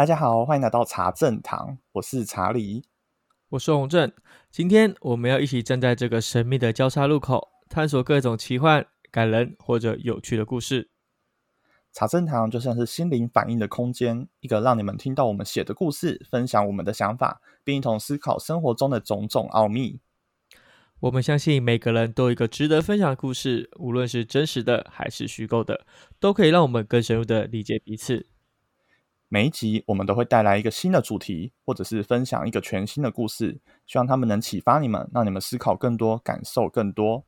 大家好，欢迎来到茶正堂，我是查理，我是洪正。今天我们要一起站在这个神秘的交叉路口，探索各种奇幻、感人或者有趣的故事。茶正堂就像是心灵反应的空间，一个让你们听到我们写的故事，分享我们的想法，并一同思考生活中的种种奥秘。我们相信每个人都有一个值得分享的故事，无论是真实的还是虚构的，都可以让我们更深入的理解彼此。每一集我们都会带来一个新的主题，或者是分享一个全新的故事，希望他们能启发你们，让你们思考更多，感受更多。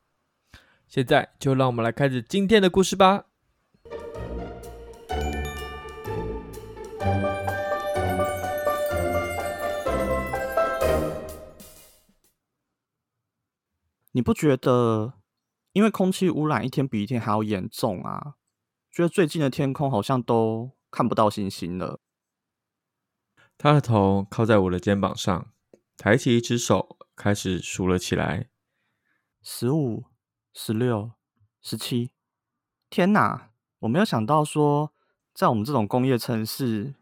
现在就让我们来开始今天的故事吧。你不觉得，因为空气污染一天比一天还要严重啊？觉得最近的天空好像都看不到星星了。他的头靠在我的肩膀上，抬起一只手，开始数了起来：十五、十六、十七。天哪！我没有想到说，在我们这种工业城市，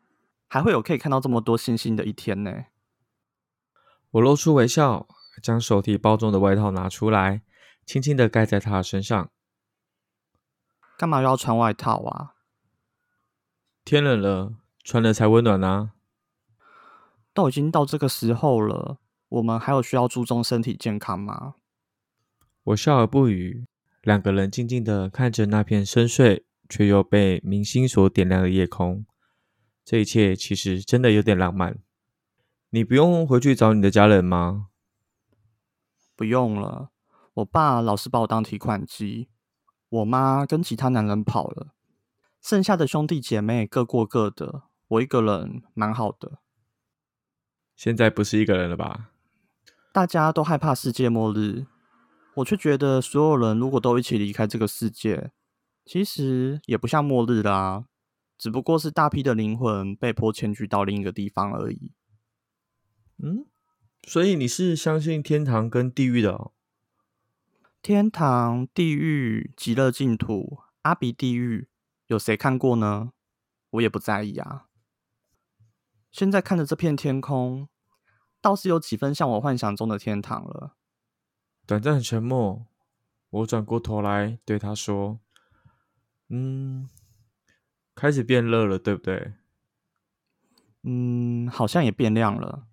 还会有可以看到这么多星星的一天呢。我露出微笑，将手提包中的外套拿出来，轻轻的盖在他的身上。干嘛要穿外套啊？天冷了，穿了才温暖啊。都已经到这个时候了，我们还有需要注重身体健康吗？我笑而不语，两个人静静的看着那片深邃却又被明星所点亮的夜空。这一切其实真的有点浪漫。你不用回去找你的家人吗？不用了，我爸老是把我当提款机，我妈跟其他男人跑了。剩下的兄弟姐妹各过各的，我一个人蛮好的。现在不是一个人了吧？大家都害怕世界末日，我却觉得所有人如果都一起离开这个世界，其实也不像末日啦，只不过是大批的灵魂被迫迁居到另一个地方而已。嗯，所以你是相信天堂跟地狱的哦？天堂、地狱、极乐净土、阿鼻地狱。有谁看过呢？我也不在意啊。现在看着这片天空，倒是有几分像我幻想中的天堂了。短暂的沉默，我转过头来对他说：“嗯，开始变热了，对不对？”“嗯，好像也变亮了。”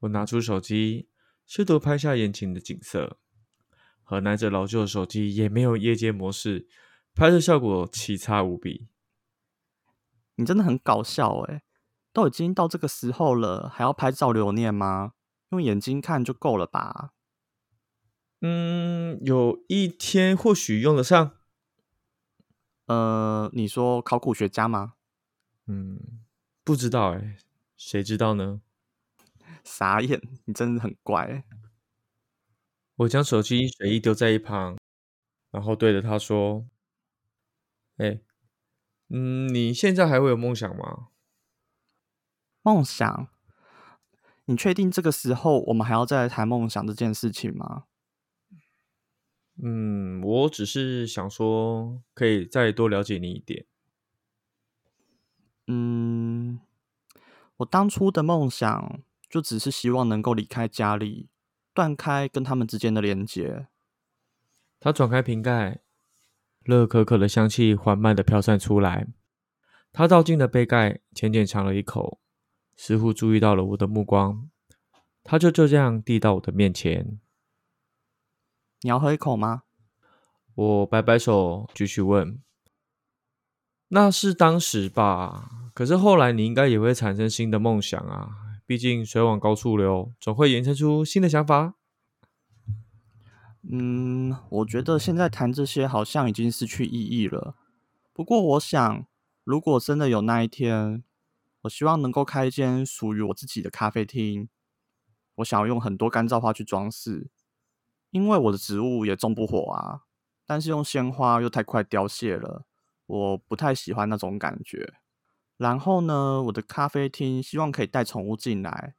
我拿出手机，试图拍下眼前的景色。和拿着老旧的手机也没有夜间模式。拍摄效果奇差无比，你真的很搞笑诶，都已经到这个时候了，还要拍照留念吗？用眼睛看就够了吧？嗯，有一天或许用得上。呃，你说考古学家吗？嗯，不知道诶，谁知道呢？傻眼，你真的很怪。我将手机随意丢在一旁，然后对着他说。哎，嗯，你现在还会有梦想吗？梦想？你确定这个时候我们还要再来谈梦想这件事情吗？嗯，我只是想说，可以再多了解你一点。嗯，我当初的梦想就只是希望能够离开家里，断开跟他们之间的连接。他转开瓶盖。热可可的香气缓慢的飘散出来，他倒进了杯盖，浅浅尝了一口，似乎注意到了我的目光，他就就这样递到我的面前。你要喝一口吗？我摆摆手，继续问。那是当时吧，可是后来你应该也会产生新的梦想啊，毕竟水往高处流，总会衍生出新的想法。嗯，我觉得现在谈这些好像已经失去意义了。不过，我想，如果真的有那一天，我希望能够开一间属于我自己的咖啡厅。我想要用很多干燥花去装饰，因为我的植物也种不活啊。但是用鲜花又太快凋谢了，我不太喜欢那种感觉。然后呢，我的咖啡厅希望可以带宠物进来，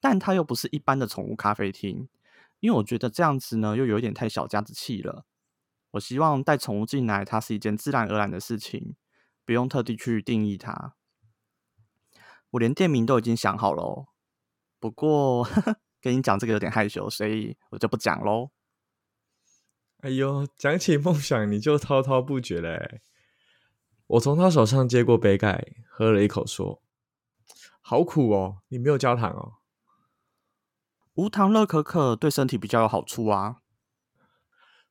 但它又不是一般的宠物咖啡厅。因为我觉得这样子呢，又有一点太小家子气了。我希望带宠物进来，它是一件自然而然的事情，不用特地去定义它。我连店名都已经想好了。不过呵 呵跟你讲这个有点害羞，所以我就不讲喽。哎呦，讲起梦想你就滔滔不绝嘞！我从他手上接过杯盖，喝了一口，说：“好苦哦，你没有加糖哦。”无糖乐可可对身体比较有好处啊。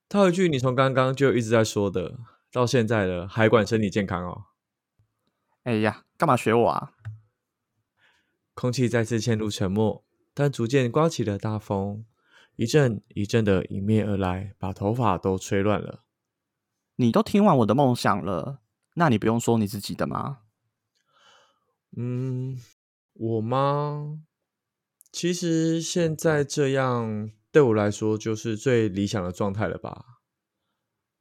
套一句你从刚刚就一直在说的，到现在了还管身体健康哦？哎呀，干嘛学我啊？空气再次陷入沉默，但逐渐刮起了大风，一阵一阵的迎面而来，把头发都吹乱了。你都听完我的梦想了，那你不用说你自己的吗？嗯，我吗？其实现在这样对我来说就是最理想的状态了吧？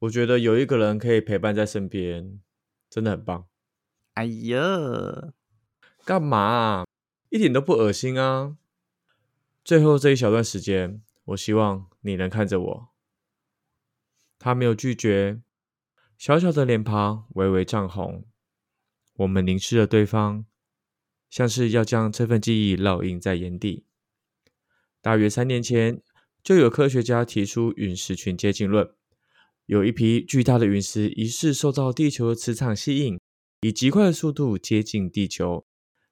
我觉得有一个人可以陪伴在身边，真的很棒。哎呀，干嘛？一点都不恶心啊！最后这一小段时间，我希望你能看着我。他没有拒绝，小小的脸庞微微涨红。我们凝视着对方。像是要将这份记忆烙印在眼底。大约三年前，就有科学家提出陨石群接近论，有一批巨大的陨石疑似受到地球磁场吸引，以极快的速度接近地球，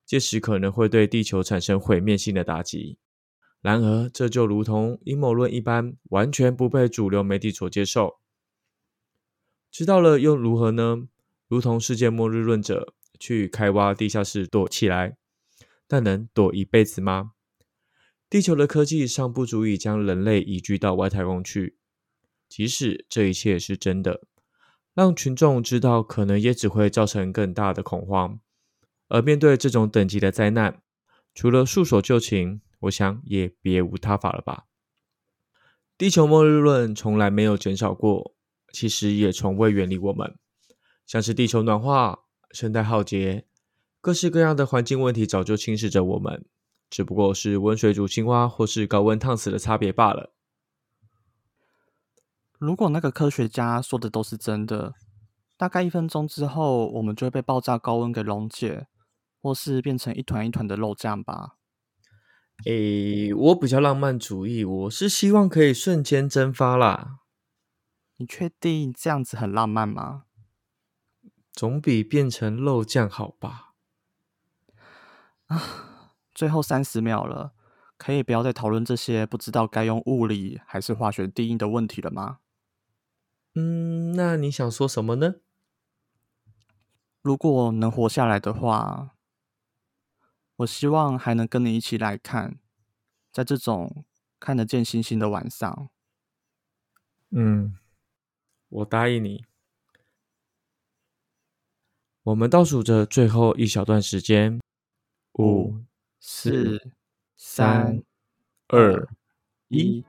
届时可能会对地球产生毁灭性的打击。然而，这就如同阴谋论一般，完全不被主流媒体所接受。知道了又如何呢？如同世界末日论者。去开挖地下室躲起来，但能躲一辈子吗？地球的科技尚不足以将人类移居到外太空去。即使这一切是真的，让群众知道，可能也只会造成更大的恐慌。而面对这种等级的灾难，除了束手就擒，我想也别无他法了吧。地球末日论从来没有减少过，其实也从未远离我们，像是地球暖化。生态浩劫，各式各样的环境问题早就侵蚀着我们，只不过是温水煮青蛙或是高温烫死的差别罢了。如果那个科学家说的都是真的，大概一分钟之后，我们就会被爆炸高温给溶解，或是变成一团一团的肉酱吧？诶，我比较浪漫主义，我是希望可以瞬间蒸发啦。你确定这样子很浪漫吗？总比变成肉酱好吧？啊，最后三十秒了，可以不要再讨论这些不知道该用物理还是化学定义的问题了吗？嗯，那你想说什么呢？如果能活下来的话，我希望还能跟你一起来看，在这种看得见星星的晚上。嗯，我答应你。我们倒数着最后一小段时间，五、四、三、二、一。